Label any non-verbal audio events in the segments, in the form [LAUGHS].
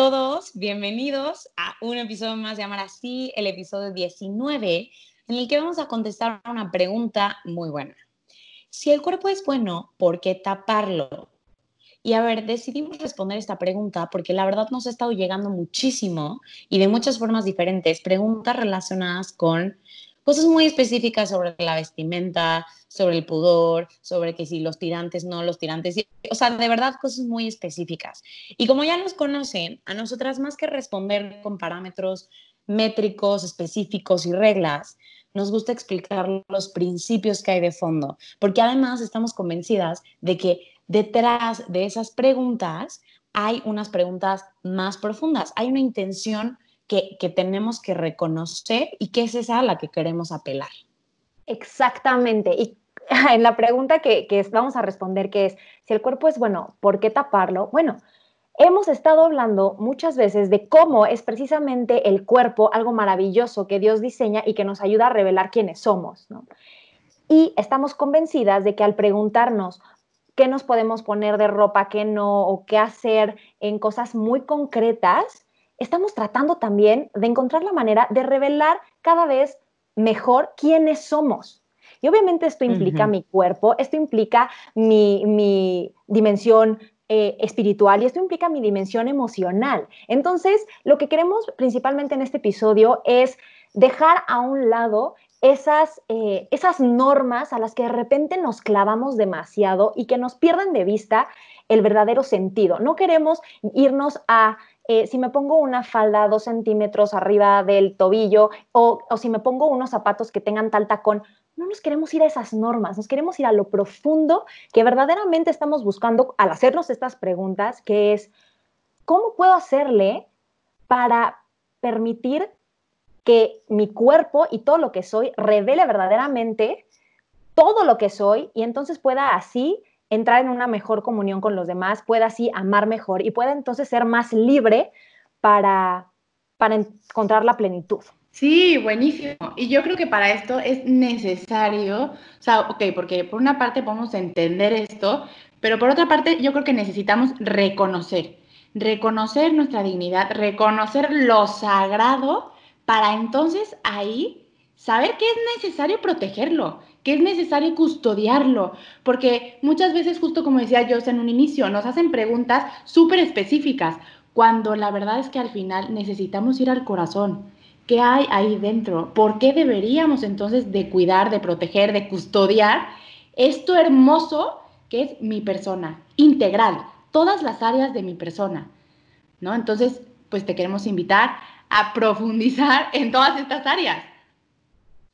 Todos, bienvenidos a un episodio más de Amar Así, el episodio 19, en el que vamos a contestar una pregunta muy buena. Si el cuerpo es bueno, ¿por qué taparlo? Y a ver, decidimos responder esta pregunta porque la verdad nos ha estado llegando muchísimo y de muchas formas diferentes, preguntas relacionadas con cosas muy específicas sobre la vestimenta, sobre el pudor, sobre que si los tirantes no, los tirantes, o sea, de verdad cosas muy específicas. Y como ya nos conocen, a nosotras más que responder con parámetros métricos, específicos y reglas, nos gusta explicar los principios que hay de fondo, porque además estamos convencidas de que detrás de esas preguntas hay unas preguntas más profundas, hay una intención que, tenemos que reconocer y que es esa a la que queremos apelar. Exactamente. Y [LAUGHS] en la pregunta que, vamos a responder, que es, si el cuerpo es bueno, ¿por qué taparlo? Bueno, hemos estado hablando muchas veces de cómo es precisamente el cuerpo algo maravilloso que Dios diseña y que nos ayuda a revelar quiénes somos, ¿no? Y estamos convencidas de que al preguntarnos qué nos podemos poner de ropa, qué no, o qué hacer en cosas muy concretas, estamos tratando también de encontrar la manera de revelar cada vez mejor quiénes somos. Y obviamente esto implica mi cuerpo, esto implica mi, dimensión eh, espiritual y esto implica mi dimensión emocional. Entonces, lo que queremos principalmente en este episodio es dejar a un lado esas, eh, esas normas a las que de repente nos clavamos demasiado y que nos pierden de vista el verdadero sentido. No queremos irnos a eh, si me pongo una falda dos centímetros arriba del tobillo o, si me pongo unos zapatos que tengan tal tacón, no nos queremos ir a esas normas, nos queremos ir a lo profundo que verdaderamente estamos buscando al hacernos estas preguntas, que es, ¿cómo puedo hacerle para permitir que mi cuerpo y todo lo que soy revele verdaderamente todo lo que soy y entonces pueda así entrar en una mejor comunión con los demás, pueda así amar mejor y pueda entonces ser más libre para, para encontrar la plenitud. Sí, buenísimo. Y yo creo que para esto es necesario, o sea, ok, porque por una parte podemos entender esto, pero por otra parte yo creo que necesitamos reconocer, reconocer nuestra dignidad, reconocer lo sagrado, para entonces ahí saber que es necesario protegerlo, que es necesario custodiarlo, porque muchas veces, justo como decía yo en un inicio, nos hacen preguntas súper específicas, cuando la verdad es que al final necesitamos ir al corazón. ¿Qué hay ahí dentro? ¿Por qué deberíamos entonces de cuidar, de proteger, de custodiar esto hermoso que es mi persona, integral, todas las áreas de mi persona? ¿No? Entonces, pues te queremos invitar a profundizar en todas estas áreas.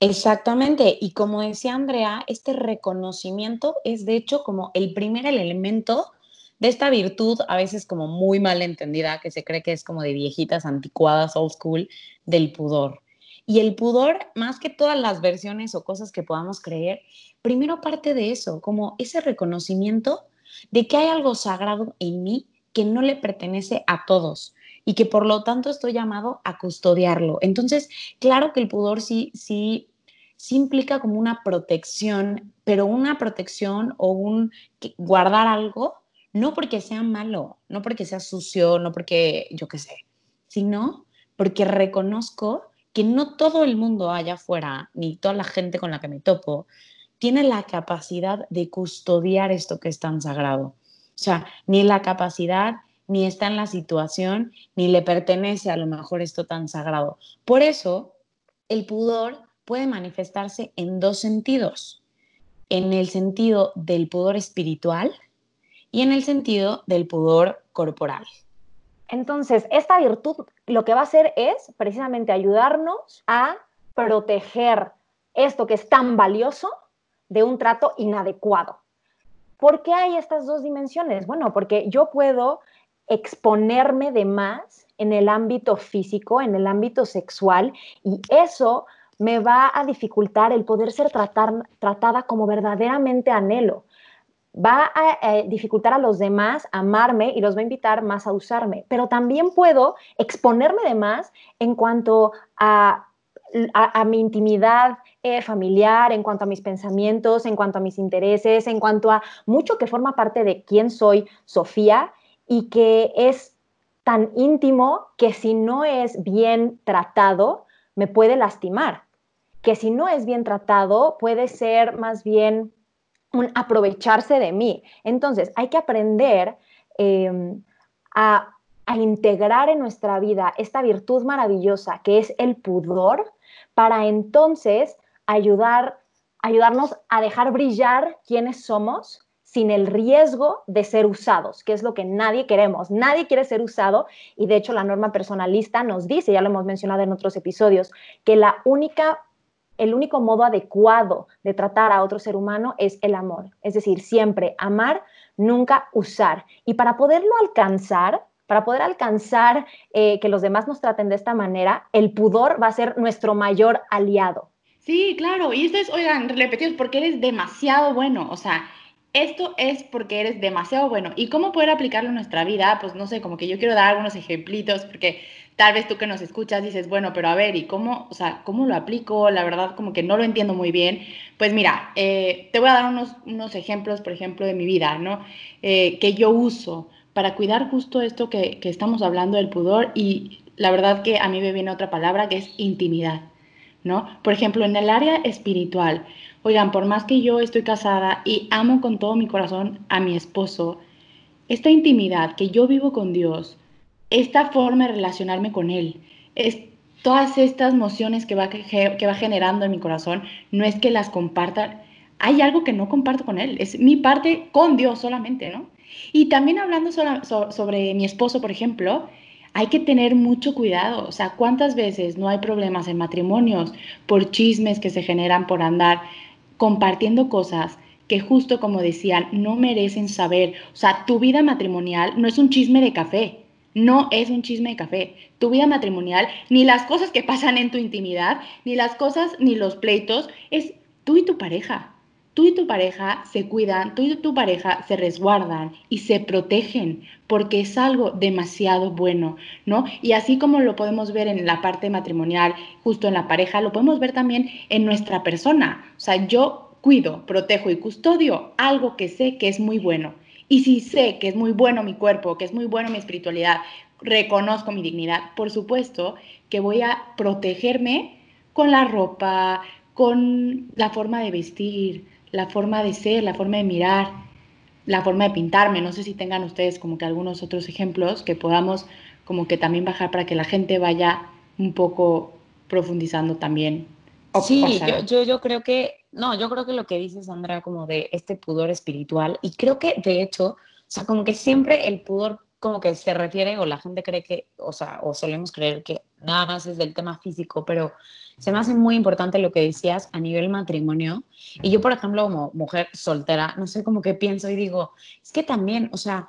Exactamente, y como decía Andrea, este reconocimiento es de hecho como el primer elemento de esta virtud, a veces como muy mal entendida, que se cree que es como de viejitas anticuadas, old school, del pudor. Y el pudor, más que todas las versiones o cosas que podamos creer, primero parte de eso, como ese reconocimiento de que hay algo sagrado en mí que no le pertenece a todos, y que por lo tanto estoy llamado a custodiarlo. Entonces, claro que el pudor sí, sí, sí implica como una protección, pero una protección o un guardar algo, no porque sea malo, no porque sea sucio, no porque yo qué sé, sino porque reconozco que no todo el mundo allá afuera, ni toda la gente con la que me topo, tiene la capacidad de custodiar esto que es tan sagrado. O sea, ni la capacidad ni está en la situación, ni le pertenece a lo mejor esto tan sagrado. Por eso, el pudor puede manifestarse en dos sentidos, en el sentido del pudor espiritual y en el sentido del pudor corporal. Entonces, esta virtud lo que va a hacer es precisamente ayudarnos a proteger esto que es tan valioso de un trato inadecuado. ¿Por qué hay estas dos dimensiones? Bueno, porque yo puedo exponerme de más en el ámbito físico, en el ámbito sexual, y eso me va a dificultar el poder ser tratada como verdaderamente anhelo. Va a eh, dificultar a los demás amarme y los va a invitar más a usarme. Pero también puedo exponerme de más en cuanto a, mi intimidad eh, familiar, en cuanto a mis pensamientos, en cuanto a mis intereses, en cuanto a mucho que forma parte de quién soy, Sofía, y que es tan íntimo que si no es bien tratado, me puede lastimar, que si no es bien tratado, puede ser más bien un aprovecharse de mí. Entonces, hay que aprender em, a, integrar en nuestra vida esta virtud maravillosa que es el pudor, para entonces ayudar, ayudarnos a dejar brillar quiénes somos sin el riesgo de ser usados, que es lo que nadie queremos. Nadie quiere ser usado y de hecho la norma personalista nos dice, ya lo hemos mencionado en otros episodios, que el único modo adecuado de tratar a otro ser humano es el amor. Es decir, siempre amar, nunca usar. Y para poderlo alcanzar, para poder alcanzar eh, que los demás nos traten de esta manera, el pudor va a ser nuestro mayor aliado. Sí, claro. Y esto es, oigan, repetidos, porque eres demasiado bueno. O sea, esto es porque eres demasiado bueno. ¿Y cómo poder aplicarlo en nuestra vida? Pues no sé, como que yo quiero dar algunos ejemplitos porque tal vez tú que nos escuchas dices, bueno, pero a ver, ¿y cómo, o sea, cómo lo aplico? La verdad, como que no lo entiendo muy bien. Pues mira, eh, te voy a dar unos, unos ejemplos, por ejemplo, de mi vida, ¿no? Eh, que yo uso para cuidar justo esto que, que estamos hablando del pudor y la verdad que a mí me viene otra palabra que es intimidad, Por ejemplo, en el área espiritual, Oigan, por más que yo estoy casada y amo con todo mi corazón a mi esposo, esta intimidad que yo vivo con Dios, esta forma de relacionarme con Él, es, todas estas emociones que va, que va generando en mi corazón, no es que las comparta, hay algo que no comparto con Él, es mi parte con Dios solamente, ¿no? Y también hablando sobre mi esposo, por ejemplo, hay que tener mucho cuidado. O sea, ¿cuántas veces no hay problemas en matrimonios por chismes que se generan por andar compartiendo cosas que justo como decían, no merecen saber. O sea, tu vida matrimonial no es un chisme de café, no es un chisme de café. Tu vida matrimonial, ni las cosas que pasan en tu intimidad, ni las cosas, ni los pleitos, es tú y tu pareja. Tú y tu pareja se cuidan, tú y tu pareja se resguardan y se protegen porque es algo demasiado bueno, ¿no? Y así como lo podemos ver en la parte matrimonial, justo en la pareja, lo podemos ver también en nuestra persona. O sea, yo cuido, protejo y custodio algo que sé que es muy bueno. Y si sé que es muy bueno mi cuerpo, que es muy bueno mi espiritualidad, reconozco mi dignidad, por supuesto que voy a protegerme con la ropa, con la forma de vestir, la forma de ser, la forma de mirar, la forma de pintarme. No sé si tengan ustedes como que algunos otros ejemplos que podamos como que también bajar para que la gente vaya un poco profundizando también. Sí, yo, yo, creo que, no, yo creo que lo que dices, Andrea, como de este pudor espiritual, y creo que de hecho, o sea, como que siempre el pudor como que se refiere, o la gente cree que, o sea, o solemos creer que nada más es del tema físico, pero se me hace muy importante lo que decías a nivel matrimonio. Y yo, por ejemplo, como mujer soltera, no sé cómo que pienso y digo, es que también, o sea,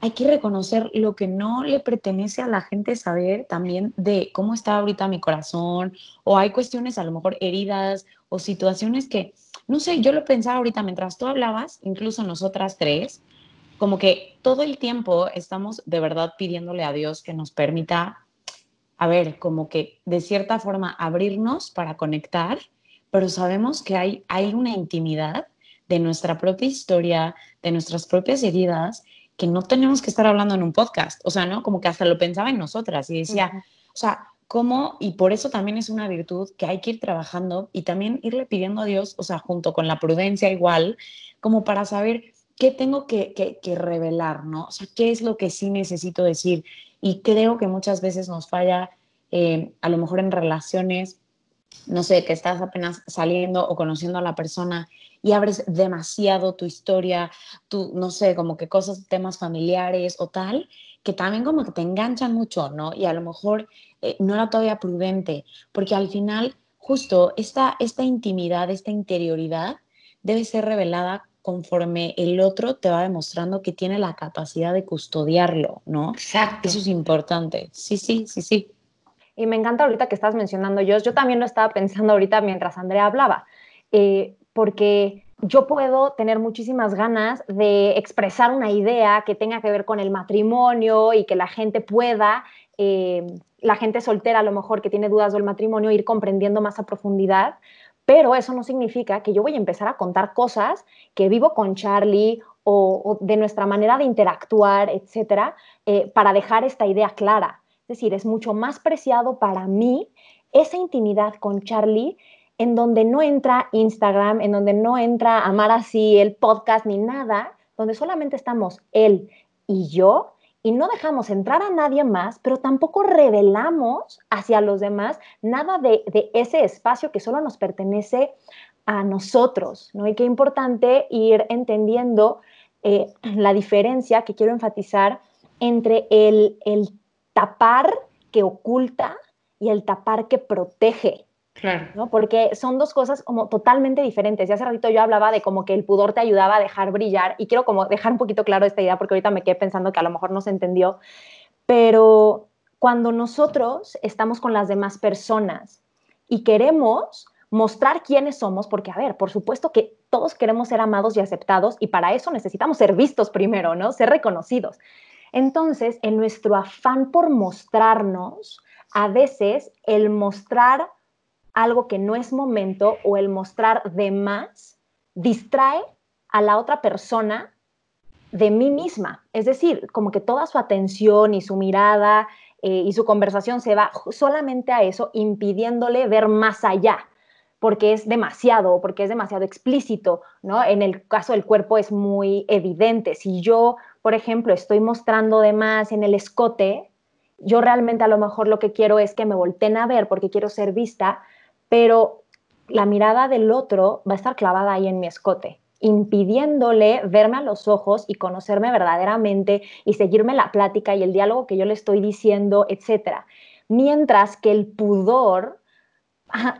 hay que reconocer lo que no le pertenece a la gente saber también de cómo está ahorita mi corazón, o hay cuestiones a lo mejor heridas o situaciones que, no sé, yo lo pensaba ahorita mientras tú hablabas, incluso nosotras tres, como que todo el tiempo estamos de verdad pidiéndole a Dios que nos permita a ver, como que de cierta forma abrirnos para conectar, pero sabemos que hay, hay una intimidad de nuestra propia historia, de nuestras propias heridas, que no tenemos que estar hablando en un podcast. O sea, ¿no? Como que hasta lo pensaba en nosotras y decía, o sea, ¿cómo? Y por eso también es una virtud que hay que ir trabajando y también irle pidiendo a Dios, o sea, junto con la prudencia igual, como para saber qué tengo que, que, que revelar, ¿no? O sea, qué es lo que sí necesito decir, y creo que muchas veces nos falla, eh, a lo mejor en relaciones, no sé, que estás apenas saliendo o conociendo a la persona y abres demasiado tu historia, tu, no sé, como que cosas, temas familiares o tal, que también como que te enganchan mucho, ¿no? Y a lo mejor eh, no era todavía prudente, porque al final justo esta, esta intimidad, esta interioridad debe ser revelada conforme el otro te va demostrando que tiene la capacidad de custodiarlo, ¿no? Exacto. Eso es importante. Sí, sí, sí, sí. Y me encanta ahorita que estás mencionando yo, yo también lo estaba pensando ahorita mientras Andrea hablaba, eh, porque yo puedo tener muchísimas ganas de expresar una idea que tenga que ver con el matrimonio y que la gente pueda, eh, la gente soltera a lo mejor que tiene dudas del matrimonio, ir comprendiendo más a profundidad, pero eso no significa que yo voy a empezar a contar cosas que vivo con Charlie o, de nuestra manera de interactuar, etcétera, eh, para dejar esta idea clara. Es decir, es mucho más preciado para mí esa intimidad con Charlie en donde no entra Instagram, en donde no entra Amar así, el podcast ni nada, donde solamente estamos él y yo y no dejamos entrar a nadie más, pero tampoco revelamos hacia los demás nada de, ese espacio que solo nos pertenece a nosotros, ¿no? Y qué importante ir entendiendo eh, la diferencia que quiero enfatizar entre el, el tapar que oculta y el tapar que protege. Claro. ¿no? Porque son dos cosas como totalmente diferentes. Y hace ratito yo hablaba de como que el pudor te ayudaba a dejar brillar y quiero como dejar un poquito claro esta idea porque ahorita me quedé pensando que a lo mejor no se entendió, pero cuando nosotros estamos con las demás personas y queremos mostrar quiénes somos, porque a ver, por supuesto que todos queremos ser amados y aceptados y para eso necesitamos ser vistos primero, ¿no? Ser reconocidos. Entonces, en nuestro afán por mostrarnos, a veces el mostrar algo que no es momento o el mostrar de más distrae a la otra persona de mí misma. Es decir, como que toda su atención y su mirada eh, y su conversación se va solamente a eso, impidiéndole ver más allá, porque es demasiado, porque es demasiado explícito, ¿no? En el caso del cuerpo es muy evidente. Si yo, por ejemplo, estoy mostrando de más en el escote, yo realmente a lo mejor lo que quiero es que me volteen a ver porque quiero ser vista, pero la mirada del otro va a estar clavada ahí en mi escote, impidiéndole verme a los ojos y conocerme verdaderamente y seguirme la plática y el diálogo que yo le estoy diciendo, etc. Mientras que el pudor,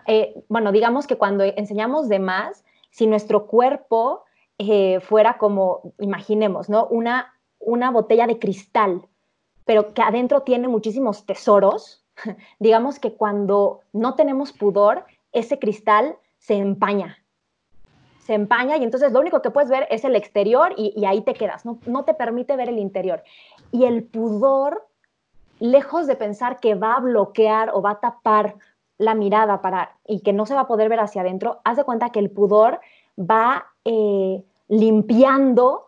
eh, bueno, digamos que cuando enseñamos de más, si nuestro cuerpo eh, fuera como, imaginemos, ¿no? Una, una botella de cristal, pero que adentro tiene muchísimos tesoros, [LAUGHS] digamos que cuando no tenemos pudor, ese cristal se empaña. Se empaña y entonces lo único que puedes ver es el exterior y, ahí te quedas, no, no te permite ver el interior. Y el pudor, lejos de pensar que va a bloquear o va a tapar la mirada para, y que no se va a poder ver hacia adentro, haz de cuenta que el pudor va eh, limpiando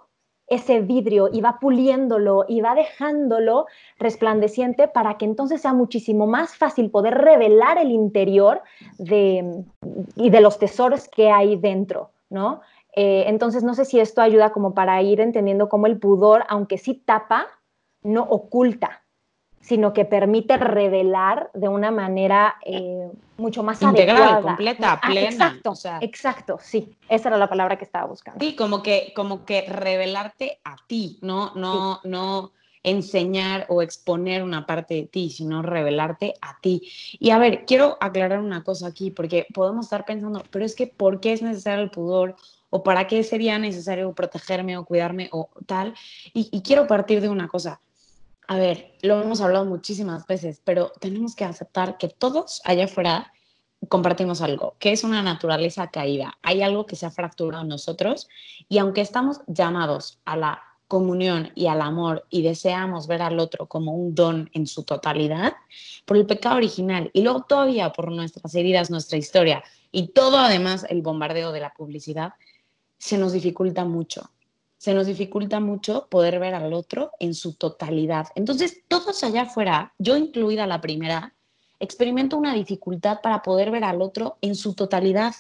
ese vidrio y va puliéndolo y va dejándolo resplandeciente para que entonces sea muchísimo más fácil poder revelar el interior de, y de los tesoros que hay dentro, ¿no? Eh, entonces no sé si esto ayuda como para ir entendiendo cómo el pudor, aunque sí tapa, no oculta, sino que permite revelar de una manera eh, mucho más integral, completa, ah, plena. exacto, exacto, sí, esa era la palabra que estaba buscando. Sí, como que, como que revelarte a ti, no, no, no enseñar o exponer una parte de ti, sino revelarte a ti. Y a ver, quiero aclarar una cosa aquí, porque podemos estar pensando, pero es que ¿por qué es necesario el pudor? ¿O para qué sería necesario protegerme o cuidarme o tal? y quiero partir de una cosa a ver, lo hemos hablado muchísimas veces, pero tenemos que aceptar que todos allá afuera compartimos algo, que es una naturaleza caída. Hay algo que se ha fracturado en nosotros y aunque estamos llamados a la comunión y al amor y deseamos ver al otro como un don en su totalidad, por el pecado original y luego todavía por nuestras heridas, nuestra historia y todo además el bombardeo de la publicidad, se nos dificulta mucho se nos dificulta mucho poder ver al otro en su totalidad. Entonces, todos allá afuera, yo incluida la primera, experimento una dificultad para poder ver al otro en su totalidad.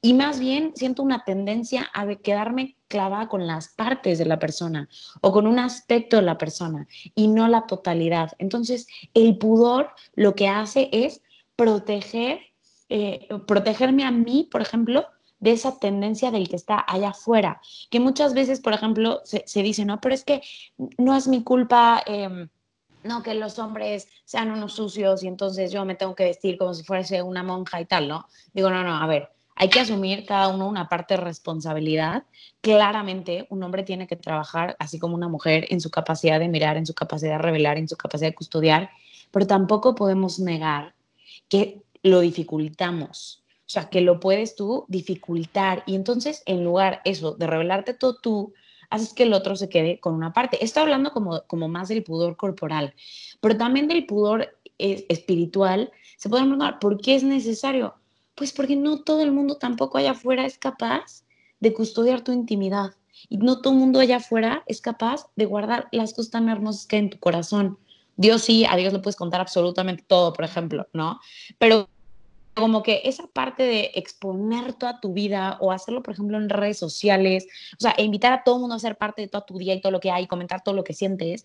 Y más bien siento una tendencia a quedarme clavada con las partes de la persona o con un aspecto de la persona y no la totalidad. Entonces, el pudor lo que hace es proteger, eh, protegerme a mí, por ejemplo, de esa tendencia del que está allá afuera, que muchas veces, por ejemplo, se, dice, no, pero es que no es mi culpa. Em, no, que los hombres sean unos sucios y entonces yo me tengo que vestir como si fuese una monja y tal, ¿no? Digo, no, no, a ver, hay que asumir cada uno una parte de responsabilidad. Claramente, un hombre tiene que trabajar, así como una mujer, en su capacidad de mirar, en su capacidad de revelar, en su capacidad de custodiar, pero tampoco podemos negar que lo dificultamos. O sea, que lo puedes tú dificultar. Y entonces, en lugar eso de revelarte todo tú, haces que el otro se quede con una parte. Estoy hablando como, como más del pudor corporal, pero también del pudor eh, espiritual. Se puede preguntar, ¿por qué es necesario? Pues porque no todo el mundo tampoco allá afuera es capaz de custodiar tu intimidad. Y no todo el mundo allá afuera es capaz de guardar las cosas tan hermosas que hay en tu corazón. Dios sí, a Dios le puedes contar absolutamente todo, por ejemplo, ¿no? Pero como que esa parte de exponer toda tu vida o hacerlo, por ejemplo, en redes sociales, o sea, e invitar a todo el mundo a ser parte de toda tu día y todo lo que hay, comentar todo lo que sientes,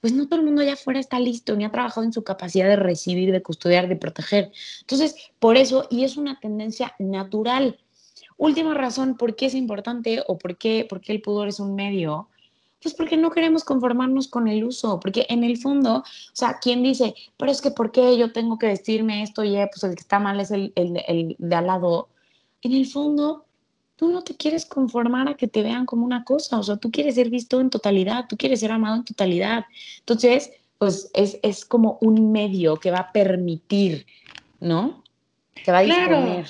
pues no todo el mundo allá afuera está listo ni ha trabajado en su capacidad de recibir, de custodiar, de proteger. Entonces, por eso, y es una tendencia natural. Última razón, ¿por qué es importante o por qué, por qué el pudor es un medio? Pues porque no queremos conformarnos con el uso, porque en el fondo, o sea, ¿quién dice, pero es que por qué yo tengo que vestirme esto y pues el que está mal es el, el, el de al lado? En el fondo, tú no te quieres conformar a que te vean como una cosa, o sea, tú quieres ser visto en totalidad, tú quieres ser amado en totalidad. Entonces, pues es, es como un medio que va a permitir, ¿no? Que va a disponer.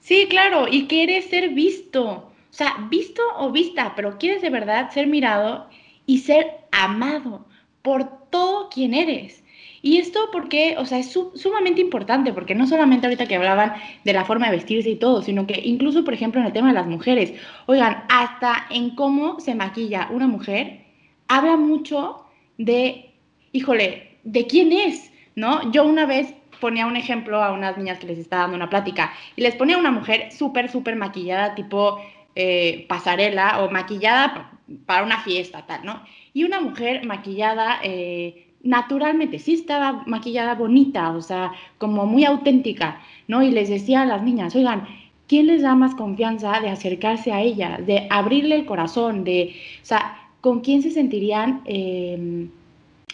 Sí, claro, y quieres ser visto. O sea, visto o vista, pero quieres de verdad ser mirado y ser amado por todo quien eres. Y esto porque, o sea, es sumamente importante, porque no solamente ahorita que hablaban de la forma de vestirse y todo, sino que incluso, por ejemplo, en el tema de las mujeres, oigan, hasta en cómo se maquilla una mujer, habla mucho de, híjole, de quién es, ¿no? Yo una vez ponía un ejemplo a unas niñas que les estaba dando una plática y les ponía una mujer súper, súper maquillada, tipo eh, pasarela o maquillada para una fiesta, tal, ¿no? Y una mujer maquillada eh, naturalmente, sí estaba maquillada bonita, o sea, como muy auténtica, ¿no? Y les decía a las niñas, oigan, ¿quién les da más confianza de acercarse a ella, de abrirle el corazón, de, o sea, con quién se sentirían em,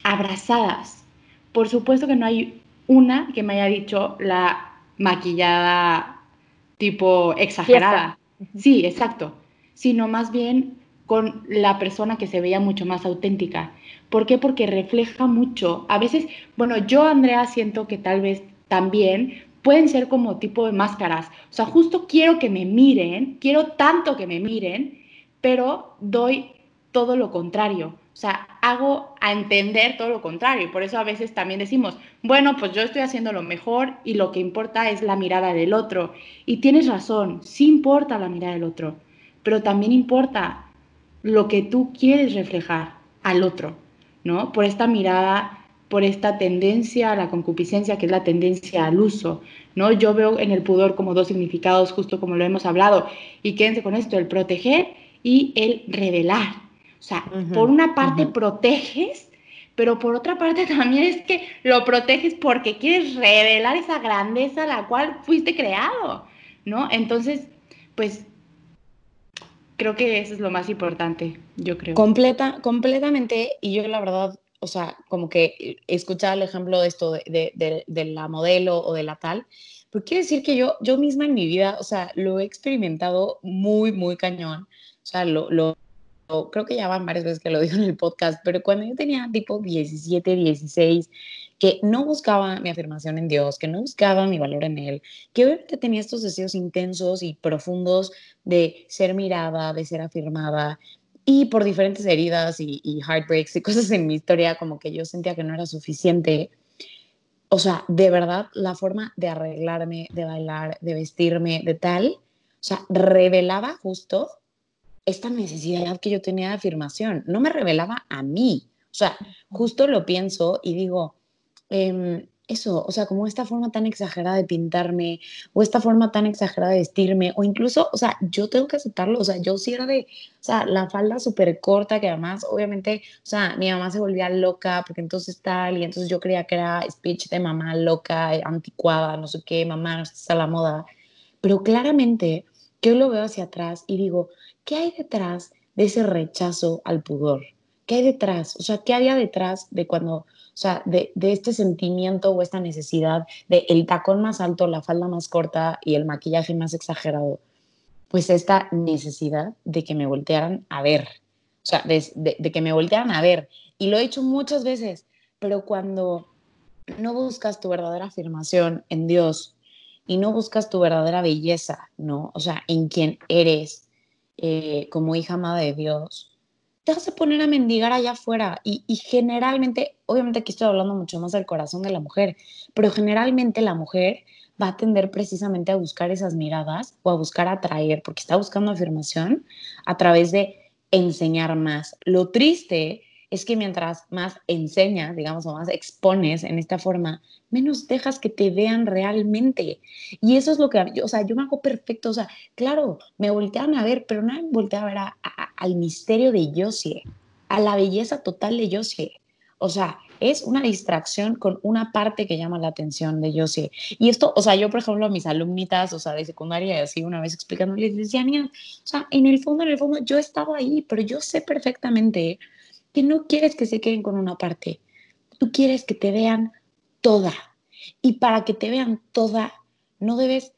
abrazadas? Por supuesto que no hay una que me haya dicho la maquillada tipo exagerada. Sí, exacto. Sino más bien con la persona que se veía mucho más auténtica. ¿Por qué? Porque refleja mucho. A veces, bueno, yo, Andrea, siento que tal vez también pueden ser como tipo de máscaras. O sea, justo quiero que me miren, quiero tanto que me miren, pero doy todo lo contrario. O sea, hago a entender todo lo contrario. Y por eso a veces también decimos, bueno, pues yo estoy haciendo lo mejor y lo que importa es la mirada del otro. Y tienes razón, sí importa la mirada del otro, pero también importa lo que tú quieres reflejar al otro, ¿no? Por esta mirada, por esta tendencia a la concupiscencia, que es la tendencia al uso, ¿no? Yo veo en el pudor como dos significados, justo como lo hemos hablado, y quédense con esto, el proteger y el revelar. O sea, por una parte proteges, pero por otra parte [LAUGHS] también es que lo proteges porque quieres revelar esa grandeza a la cual fuiste creado, ¿no? Entonces, pues creo que eso es lo más importante, yo creo. Completa, completamente, y yo la verdad, o sea, como que escuchaba el ejemplo de esto, de, de, de, la modelo o de la tal, pero quiere decir que yo, yo misma en mi vida, o sea, lo he experimentado muy, muy cañón, o sea, lo, lo creo que ya van varias veces que lo [LAUGHS] digo en el podcast, pero cuando yo tenía tipo 17, 16, que no buscaba mi afirmación en Dios, que no buscaba mi valor en Él, que obviamente tenía estos deseos intensos y profundos de ser mirada, de ser afirmada, y por diferentes heridas y, y heartbreaks y [LAUGHS] cosas en mi historia, como que yo sentía que no era suficiente. O sea, de verdad, la forma de arreglarme, de bailar, de vestirme, de tal, o sea, revelaba justo esta necesidad que yo tenía de afirmación, no me revelaba a mí. O sea, justo lo pienso y digo, em, eso, o sea, como esta forma tan exagerada de pintarme, o esta forma tan exagerada de vestirme, o incluso, o sea, yo tengo que aceptarlo, o sea, yo sí era de, o sea, la falda súper corta, que además, obviamente, o sea, mi mamá se volvía loca, porque entonces tal, y entonces yo creía que era speech de mamá loca, anticuada, no sé qué, mamá, no está a la moda, pero claramente, yo lo veo hacia atrás y digo, ¿qué hay detrás de ese rechazo al pudor? ¿qué hay detrás? O sea, ¿qué había detrás de cuando, o sea, de, de este sentimiento o esta necesidad de el tacón más alto, la falda más corta y el maquillaje más exagerado? Pues esta necesidad de que me voltearan a ver, o sea, de, de, de que me voltearan a ver. Y lo he hecho muchas veces, pero cuando no buscas tu verdadera afirmación en Dios y no buscas tu verdadera belleza, ¿no? O sea, en quien eres eh, como hija amada de Dios, te vas a poner a mendigar allá afuera. Y, y, generalmente, obviamente aquí estoy hablando mucho más del corazón de la mujer, pero generalmente la mujer va a tender precisamente a buscar esas miradas o a buscar atraer, porque está buscando afirmación a través de enseñar más. Lo triste es que mientras más enseñas, digamos, o más expones en esta forma, menos dejas que te vean realmente. Y eso es lo que, o sea, yo me hago perfecto, o sea, claro, me voltean a ver, pero no me voltean a ver al misterio de Josie, a la belleza total de Josie. O sea, es una distracción con una parte que llama la atención de Josie. Y esto, o sea, yo, por ejemplo, a mis alumnitas, o sea, de secundaria, así una vez explicándoles, les decía, mira, o sea, en el fondo, en el fondo, yo estaba ahí, pero yo sé perfectamente que no quieres que se queden con una parte, tú quieres que te vean toda. Y para que te vean toda, no debes,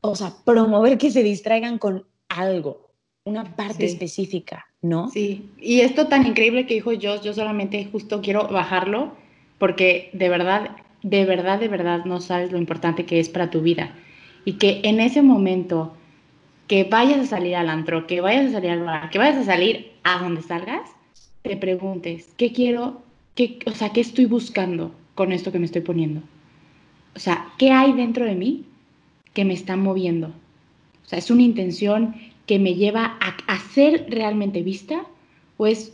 o sea, promover que se distraigan con algo, una parte Sí. específica, ¿no? Sí, y esto tan increíble que dijo Joss, yo solamente justo quiero bajarlo porque de verdad, de verdad, de verdad no sabes lo importante que es para tu vida. Y que en ese momento que vayas a salir al antro, que vayas a salir al bar, que vayas a salir a donde salgas, te preguntes, ¿qué quiero? ¿Qué, o sea, ¿qué estoy buscando con esto que me estoy poniendo? O sea, ¿qué hay dentro de mí que me está moviendo? O sea, ¿es una intención que me lleva a, a ser realmente vista? ¿O es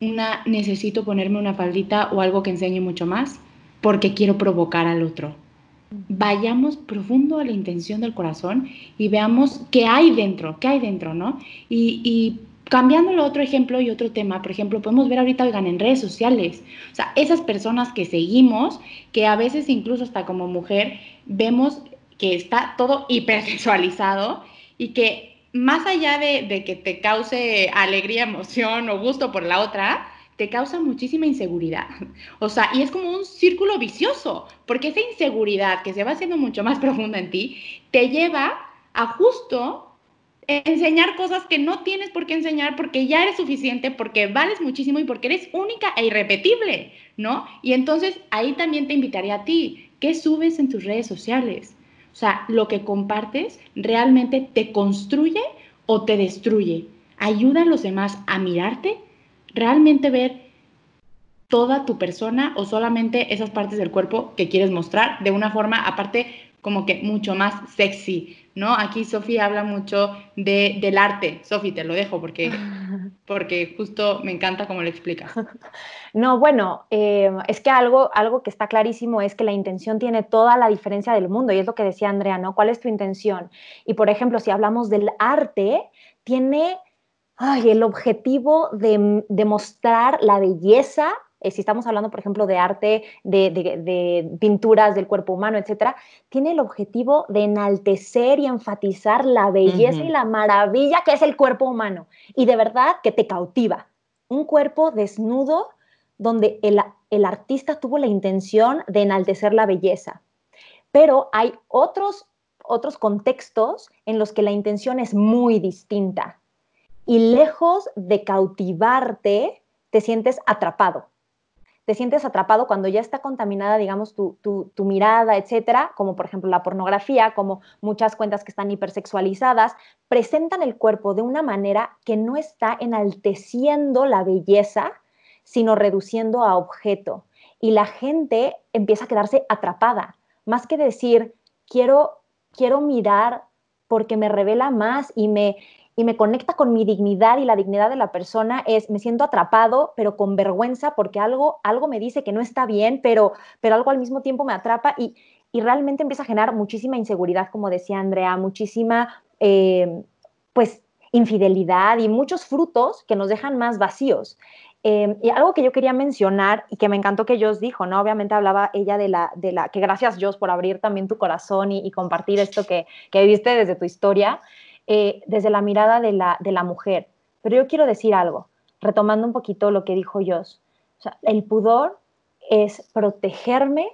una necesito ponerme una faldita o algo que enseñe mucho más porque quiero provocar al otro? Vayamos profundo a la intención del corazón y veamos qué hay dentro, qué hay dentro, ¿no? Y, cambiándolo a otro ejemplo y otro tema, por ejemplo, podemos ver ahorita, oigan, en redes sociales, o sea, esas personas que seguimos, que a veces incluso hasta como mujer vemos que está todo hipersexualizado y que más allá de, de, que te cause alegría, emoción o gusto por la otra, te causa muchísima inseguridad. [LAUGHS] O sea, y es como un círculo vicioso, porque esa inseguridad que se va haciendo mucho más [LAUGHS] profunda en ti, te lleva a justo enseñar cosas que no tienes por qué enseñar porque ya eres suficiente, porque vales muchísimo y porque eres única e irrepetible, ¿no? Y entonces ahí también te invitaría a ti, ¿qué subes en tus redes sociales? O sea, lo que compartes realmente te construye o te destruye. Ayuda a los demás a mirarte, realmente ver toda tu persona o solamente esas partes del cuerpo que quieres mostrar de una forma aparte como que mucho más sexy, ¿no? Aquí Sofía habla mucho de, del arte. Sofi, te lo dejo porque, [LAUGHS] porque justo me encanta cómo lo explicas. [LAUGHS] No, bueno, eh, es que algo, algo que está clarísimo es que la intención tiene toda la diferencia del mundo y es lo que decía Andrea, ¿no? ¿Cuál es tu intención? Y por ejemplo, si hablamos del arte, tiene ay, el objetivo de, de mostrar la belleza eh, si estamos hablando, por ejemplo, de arte, de, de, de, pinturas del cuerpo humano, etcétera, tiene el objetivo de enaltecer y enfatizar la belleza uh -huh. y la maravilla que es el cuerpo humano. Y de verdad que te cautiva. Un cuerpo desnudo donde el, el artista tuvo la intención de enaltecer la belleza. Pero hay otros, otros contextos en los que la intención es muy distinta. Y lejos de cautivarte, te sientes atrapado te sientes atrapado cuando ya está contaminada, digamos, tu, tu, mirada, etcétera, como por ejemplo la pornografía, como muchas cuentas que están hipersexualizadas, presentan el cuerpo de una manera que no está enalteciendo la belleza, sino reduciendo a objeto. Y la gente empieza a quedarse atrapada, más que decir, quiero, quiero mirar porque me revela más y me, y me conecta con mi dignidad y la dignidad de la persona es, me siento atrapado, pero con vergüenza porque algo, algo me dice que no está bien, pero, pero algo al mismo tiempo me atrapa y, y realmente empieza a generar muchísima inseguridad, como decía Andrea, muchísima, eh, pues, infidelidad y muchos frutos que nos dejan más vacíos. Eh, y algo que yo quería mencionar y que me encantó que Joss dijo, ¿no? Obviamente hablaba ella de la, de la que gracias Joss por abrir también tu corazón y, compartir esto que, que viste desde tu historia. Eh, desde la mirada de la, de la mujer. Pero yo quiero decir algo, retomando un poquito lo que dijo Jos, o sea, el pudor es protegerme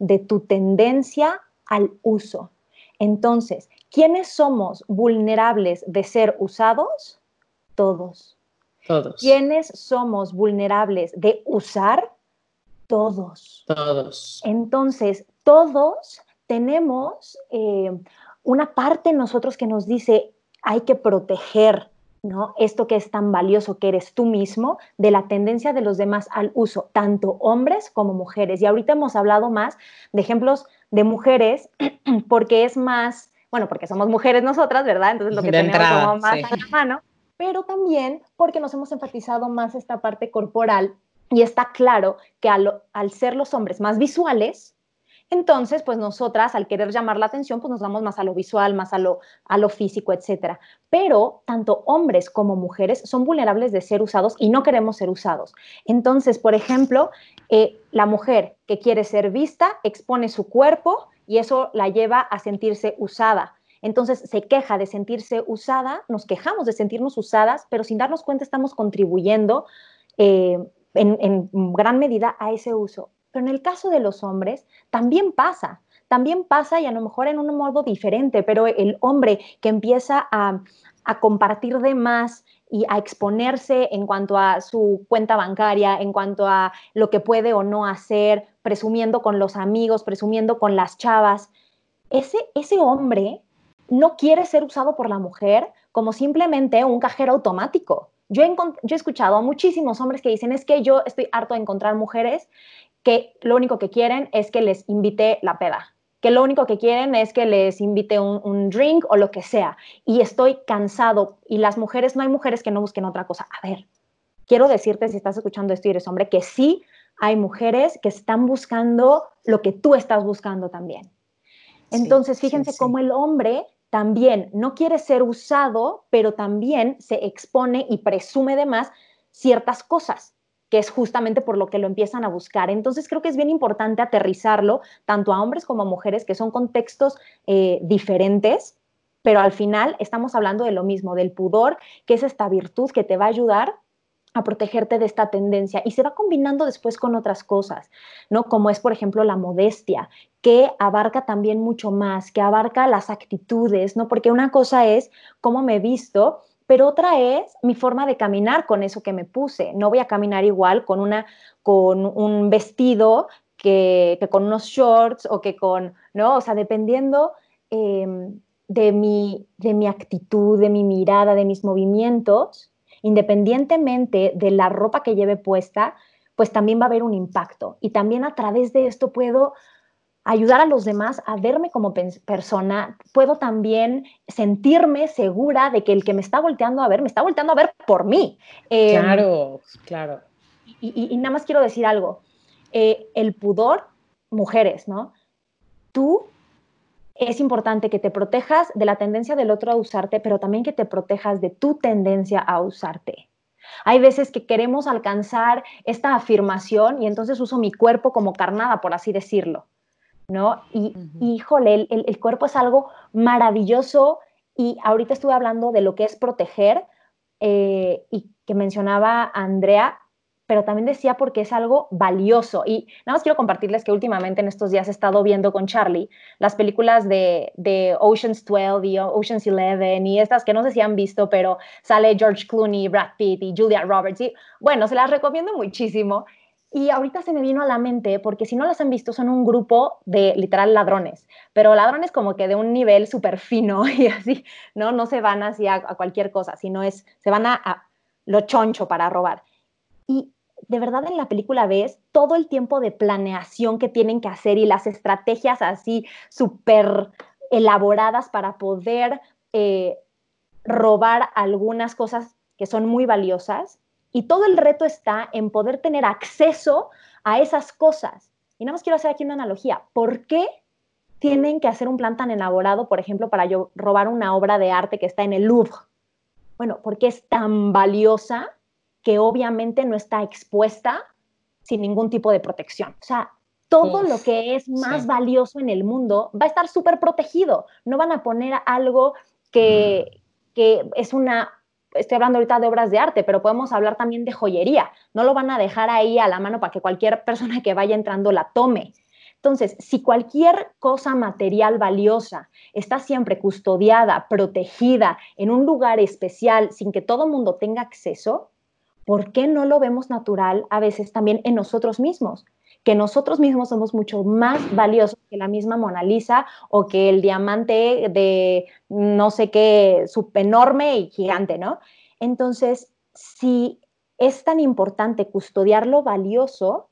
de tu tendencia al uso. Entonces, ¿quiénes somos vulnerables de ser usados? Todos. Todos. ¿Quiénes somos vulnerables de usar? Todos. Todos. Entonces, todos tenemos eh, una parte en nosotros que nos dice, hay que proteger ¿no? Esto que es tan valioso que eres tú mismo, de la tendencia de los demás al uso, tanto hombres como mujeres. Y ahorita hemos hablado más de ejemplos de mujeres, [CLEARS THROAT] porque es más, bueno, porque somos mujeres nosotras, ¿verdad? Entonces lo que tenemos como más a la mano, pero también porque nos hemos enfatizado más esta parte corporal y está claro que al, al ser los hombres más visuales, entonces, pues nosotras, al querer llamar la atención, pues nos vamos más a lo visual, más a lo, físico, etcétera. Pero tanto hombres como mujeres son vulnerables de ser usados y no queremos ser usados. Entonces, por ejemplo, eh, la mujer que quiere ser vista expone su cuerpo y eso la lleva a sentirse usada. Entonces se queja de sentirse usada, nos quejamos de sentirnos usadas, pero sin darnos cuenta estamos contribuyendo eh, en gran medida a ese uso. Pero en el caso de los hombres también pasa, también pasa y a lo mejor en un modo diferente, pero el hombre que empieza a, compartir de más y a exponerse en cuanto a su cuenta bancaria, en cuanto a lo que puede o no hacer, presumiendo con los amigos, presumiendo con las chavas, ese, ese hombre no quiere ser usado por la mujer como simplemente un cajero automático. Yo he, yo he, escuchado a muchísimos hombres que dicen, es que yo estoy harto de encontrar mujeres que lo único que quieren es que les invite la peda, que lo único que quieren es que les invite un, drink o lo que sea. Y estoy cansado. Y las mujeres, no hay mujeres que no busquen otra cosa. A ver, quiero decirte, si estás escuchando esto y eres hombre, que sí hay mujeres que están buscando lo que tú estás buscando también. Entonces, fíjense cómo el hombre también no quiere ser usado, pero también se expone y presume de más ciertas cosas que es justamente por lo que lo empiezan a buscar. Entonces creo que es bien importante aterrizarlo tanto a hombres como a mujeres, que son contextos eh, diferentes, pero al final estamos hablando de lo mismo, del pudor, que es esta virtud que te va a ayudar a protegerte de esta tendencia y se va combinando después con otras cosas, ¿no? Como es, por ejemplo, la modestia, que abarca también mucho más, que abarca las actitudes, ¿no? Porque una cosa es cómo me he visto pero otra es mi forma de caminar con eso que me puse. No voy a caminar igual con, una, con un vestido que, con unos shorts o que con, ¿no? O sea, dependiendo em, de, mi, de mi actitud, de mi mirada, de mis movimientos, independientemente de la ropa que lleve puesta, pues también va a haber un impacto. Y también a través de esto puedo ayudar a los demás a verme como persona, puedo también sentirme segura de que el que me está volteando a ver, me está volteando a ver por mí. Em, claro, claro. Y, nada más quiero decir algo. Eh, el pudor, mujeres, ¿no? Tú es importante que te protejas de la tendencia del otro a usarte, pero también que te protejas de tu tendencia a usarte. Hay veces que queremos alcanzar esta afirmación y entonces uso mi cuerpo como carnada, por así decirlo. ¿No? Y, híjole, el, cuerpo es algo maravilloso y ahorita estuve hablando de lo que es proteger eh, y que mencionaba Andrea, pero también decía porque es algo valioso. Y nada más quiero compartirles que últimamente en estos días he estado viendo con Charlie las películas de, de Ocean's 12 y Ocean's 11 y estas que no sé si han visto, pero sale George Clooney, Brad Pitt y Julia Roberts. Y bueno, se las recomiendo muchísimo. Y ahorita se me vino a la mente, porque si no las han visto, son un grupo de literal ladrones, pero ladrones como que de un nivel súper fino [LAUGHS] y así, ¿no? No se van así a, cualquier cosa, sino es, se van a, lo choncho para robar. Y de verdad en la película ves todo el tiempo de planeación que tienen que hacer y las estrategias así súper elaboradas para poder eh, robar algunas cosas que son muy valiosas y todo el reto está en poder tener acceso a esas cosas. Y nada más quiero hacer aquí una analogía. ¿Por qué tienen que hacer un plan tan elaborado, por ejemplo, para yo robar una obra de arte que está en el Louvre? Bueno, porque es tan valiosa que obviamente no está expuesta sin ningún tipo de protección. O sea, todo lo que es más valioso en el mundo va a estar súper protegido. No van a poner algo que, que es una estoy hablando ahorita de obras de arte, pero podemos hablar también de joyería. No lo van a dejar ahí a la mano para que cualquier [LAUGHS] persona que vaya entrando la tome. Entonces, si cualquier cosa material valiosa está siempre custodiada, protegida, en un lugar especial, sin que todo mundo tenga acceso, ¿por qué no lo vemos natural a veces también en nosotros mismos? Que nosotros mismos somos mucho más valiosos que la misma Mona Lisa o que el diamante de no sé qué, enorme y gigante, ¿no? Entonces, si es tan importante custodiar lo valioso,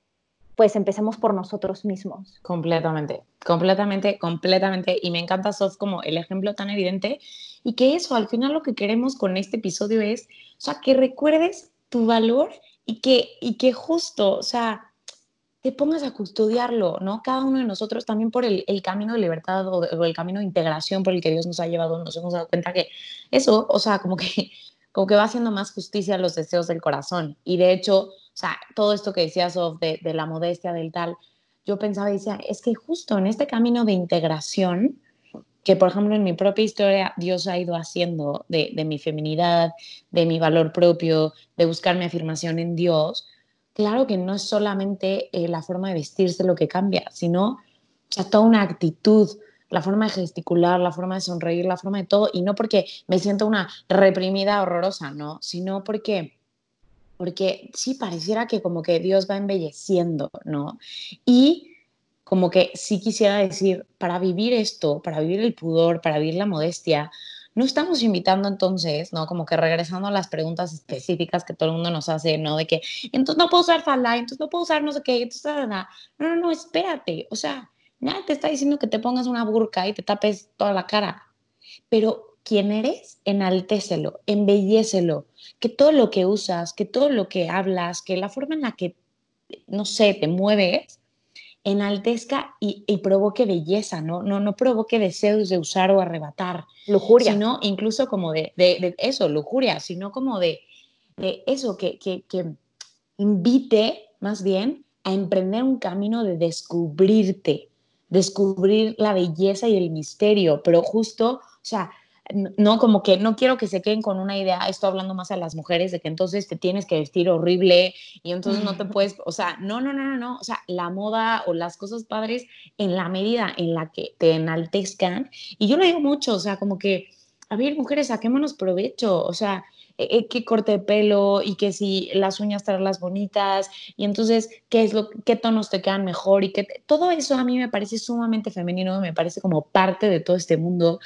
pues empecemos por nosotros mismos. Completamente, completamente, completamente. Y me encanta, Sof, como el ejemplo tan evidente. Y que eso, al final lo que queremos con este episodio es, o sea, que recuerdes tu valor y que, y que justo, o sea, te pongas a custodiarlo, ¿no? Cada uno de nosotros también por el, camino de libertad o, o, el camino de integración por el que Dios nos ha llevado, nos hemos dado cuenta que eso, o sea, como que, [LAUGHS] como que va haciendo más justicia a los deseos del corazón. Y de hecho, o sea, todo esto que decías de, de la modestia, del tal, yo pensaba y decía, es que justo en este camino de integración, que por ejemplo en mi propia historia Dios ha ido haciendo de, de mi feminidad, de mi valor propio, de buscar mi afirmación en Dios, claro que no es solamente eh, la forma de vestirse lo que cambia, sino toda una actitud, la forma de gesticular, la forma de sonreír, la forma de todo, y no porque me siento una reprimida horrorosa, no, sino porque porque sí pareciera que como que Dios va embelleciendo, ¿no? Y como que sí quisiera decir, para vivir esto, para vivir el pudor, para vivir la modestia, no estamos invitando entonces, ¿no? Como que regresando a las preguntas específicas que todo el mundo nos hace, ¿no? De que, entonces no puedo usar falda, entonces no puedo usar no sé qué, entonces nada. No, no, no, espérate. O sea, nadie te está diciendo que te pongas una burka y te tapes toda la cara. Pero quién eres, enaltécelo, embellécelo, que todo lo que usas, que todo lo que hablas, que la forma en la que, no sé, te mueves, enaltezca y, provoque belleza, ¿no? ¿no? No provoque deseos de usar o arrebatar. Lujuria. Sino incluso como de, de, eso, lujuria, sino como de, de eso, que, que, que invite más bien a emprender un camino de descubrirte, descubrir la belleza y el misterio, pero justo, o sea, no, como que no quiero que se queden con una idea, esto hablando más a las mujeres, de que entonces te tienes que vestir horrible y entonces no te [LAUGHS] puedes, o sea, no, no, no, no, no, o sea, la moda o las cosas padres en la medida en la que te enaltezcan, y yo lo digo mucho, o sea, como que, a ver, mujeres, saquémonos provecho, o sea, eh, eh, qué corte de pelo y que si las uñas traerlas bonitas y entonces qué es lo qué tonos te quedan mejor y que todo eso a mí me parece sumamente femenino, me parece como parte de todo este mundo,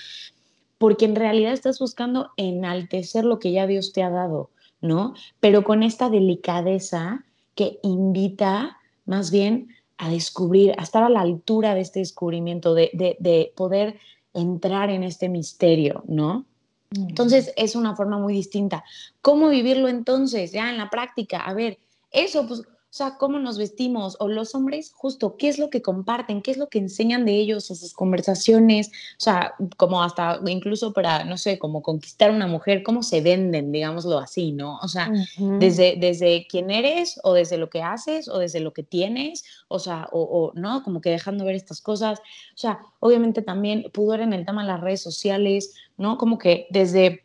porque en realidad estás buscando enaltecer lo que ya Dios te ha dado, ¿no? Pero con esta delicadeza que invita más bien a descubrir, a estar a la altura de este descubrimiento, de, de, poder entrar en este misterio, ¿no? Entonces es una forma muy distinta. ¿Cómo vivirlo entonces? Ya en la práctica. A ver, eso, pues sea, cómo nos vestimos, o los hombres, justo, qué es lo que comparten, qué es lo que enseñan de ellos o sus conversaciones, o sea, como hasta incluso para, no sé, como conquistar una mujer, cómo se venden, digámoslo así, ¿no? O sea, desde, desde quién eres, o desde lo que haces, o desde lo que tienes, o sea, o, o, ¿no? Como que dejando ver estas cosas. O sea, obviamente también pudor en el tema de las redes sociales, ¿no? Como que desde,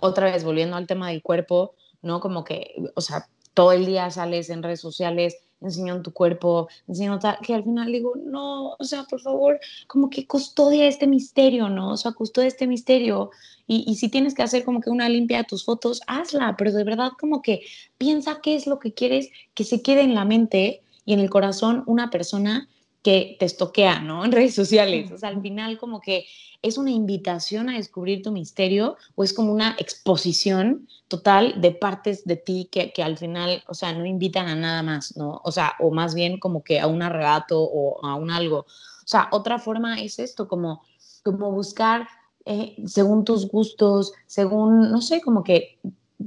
otra vez, volviendo al tema del cuerpo, ¿no? Como que, o sea, todo el día sales en redes sociales enseñando tu cuerpo, enseñando tal, que al final digo, no, o sea, por favor, como que custodia este misterio, ¿no? O sea, custodia este misterio. Y, y si tienes que hacer como que una limpia de tus fotos, hazla, pero de verdad como que piensa qué es lo que quieres que se quede en la mente y en el corazón una persona que te estoquea, ¿no? En redes sociales. O sea, al final como que es una invitación a descubrir tu misterio o es como una exposición total de partes de ti que, que, al final, o sea, no invitan a nada más, ¿no? O sea, o más bien como que a un arrebato o a un algo. O sea, otra forma es esto, como, como buscar eh, según tus gustos, según, no sé, como que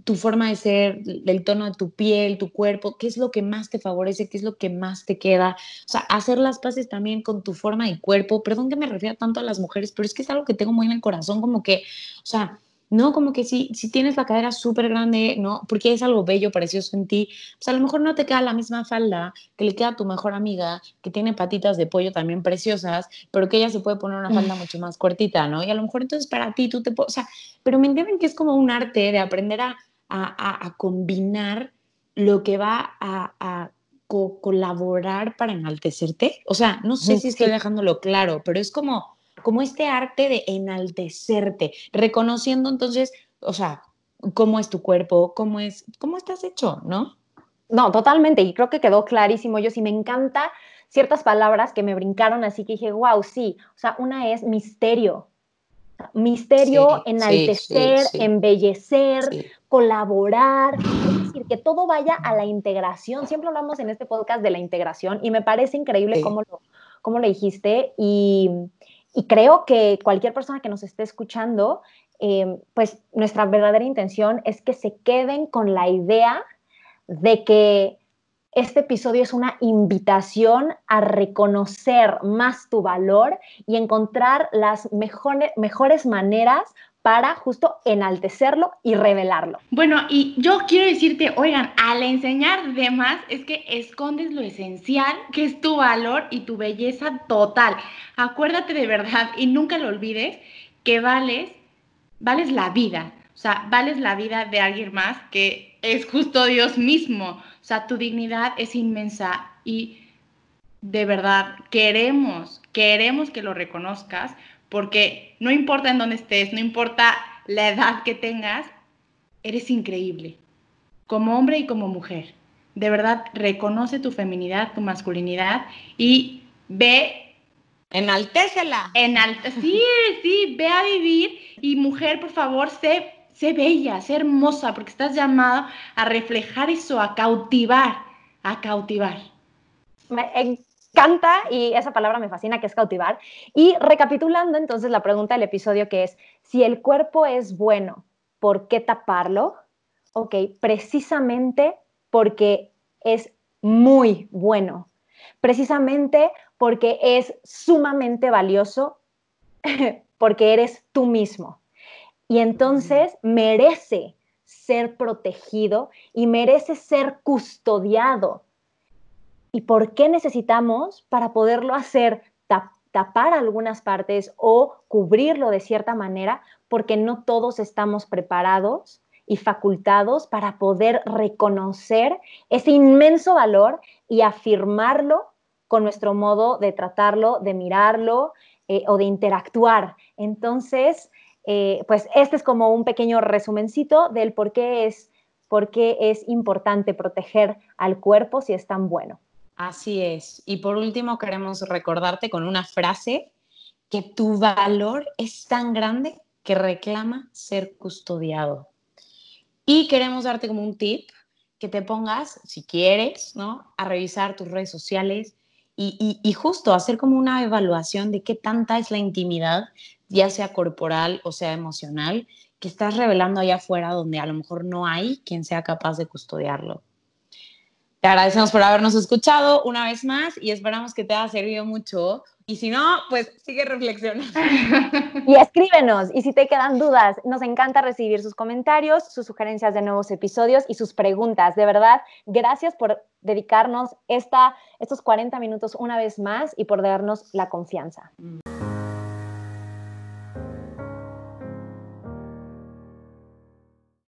tu forma de ser, el tono de tu piel, tu cuerpo, qué es lo que más te favorece, qué es lo que más te queda. O sea, hacer las paces también con tu forma y cuerpo. Perdón que me refiera tanto a las mujeres, pero es que es algo que tengo muy en el corazón, como que, o sea, ¿no? Como que si, si tienes la cadera súper grande, ¿no? Porque es algo bello, precioso en ti, pues a lo mejor no te queda la misma falda que le queda a tu mejor amiga, que tiene patitas de pollo también preciosas, pero que ella se puede poner una falda mucho más cortita, ¿no? Y a lo mejor entonces para ti tú te puedes, o sea, pero me entienden que es como un arte de aprender a, a, a, combinar lo que va a, a colaborar para enaltecerte. O sea, no sé si estoy dejándolo claro, pero es como como este arte de enaltecerte, reconociendo entonces, o sea, cómo es tu cuerpo, cómo es, cómo estás hecho, ¿no? No, totalmente, y creo que quedó clarísimo. Yo sí me encanta ciertas palabras que me brincaron así que dije, wow, sí, o sea, una es misterio. Misterio, enaltecer, embellecer, colaborar, es decir, que todo vaya a la integración. Siempre hablamos en este podcast de la integración y me parece increíble cómo, lo, cómo lo dijiste y, y creo que cualquier persona que nos esté escuchando, eh, pues nuestra verdadera intención es que se queden con la idea de que este episodio es una invitación a reconocer más tu valor y encontrar las mejores maneras para justo enaltecerlo y revelarlo. Bueno, y yo quiero decirte, oigan, al enseñar de más es que escondes lo esencial, que es tu valor y tu belleza total. Acuérdate de verdad y nunca lo olvides que vales, vales la vida. O sea, vales la vida de alguien más que es justo Dios mismo. O sea, tu dignidad es inmensa y de verdad queremos, queremos que lo reconozcas porque no importa en dónde estés, no importa la edad que tengas, eres increíble, como hombre y como mujer. De verdad, reconoce tu feminidad, tu masculinidad y ve... Enaltécela. Enalte sí, sí, ve a vivir y mujer, por favor, sé, sé bella, sé hermosa, porque estás llamada a reflejar eso, a cautivar, a cautivar canta y esa palabra me fascina, que es cautivar. Y recapitulando entonces la pregunta del episodio que es, si el cuerpo es bueno, ¿por qué taparlo? Ok, precisamente porque es muy bueno, precisamente porque es sumamente valioso, [LAUGHS] porque eres tú mismo. Y entonces merece ser protegido y merece ser custodiado y por qué necesitamos para poderlo hacer tapar algunas partes o cubrirlo de cierta manera, porque no todos estamos preparados y facultados para poder reconocer ese inmenso valor y afirmarlo con nuestro modo de tratarlo, de mirarlo eh, o de interactuar. Entonces, eh, pues este es como un pequeño resumencito del por qué es, por qué es importante proteger al cuerpo si es tan bueno. Así es. Y por último, queremos recordarte con una frase que tu valor es tan grande que reclama ser custodiado. Y queremos darte como un tip que te pongas, si quieres, ¿no? A revisar tus redes sociales y, y, justo hacer como una evaluación de qué tanta es la intimidad, ya sea corporal o sea emocional, que estás revelando allá afuera donde a lo mejor no hay quien sea capaz de custodiarlo. Te agradecemos por habernos escuchado una vez más y esperamos que te haya servido mucho. Y si no, pues sigue reflexionando. [LAUGHS] Y escríbenos. Y si te quedan dudas, nos encanta recibir sus comentarios, sus sugerencias de nuevos episodios y sus preguntas. De verdad, gracias por dedicarnos esta, estos 40 minutos una vez más y por darnos la confianza.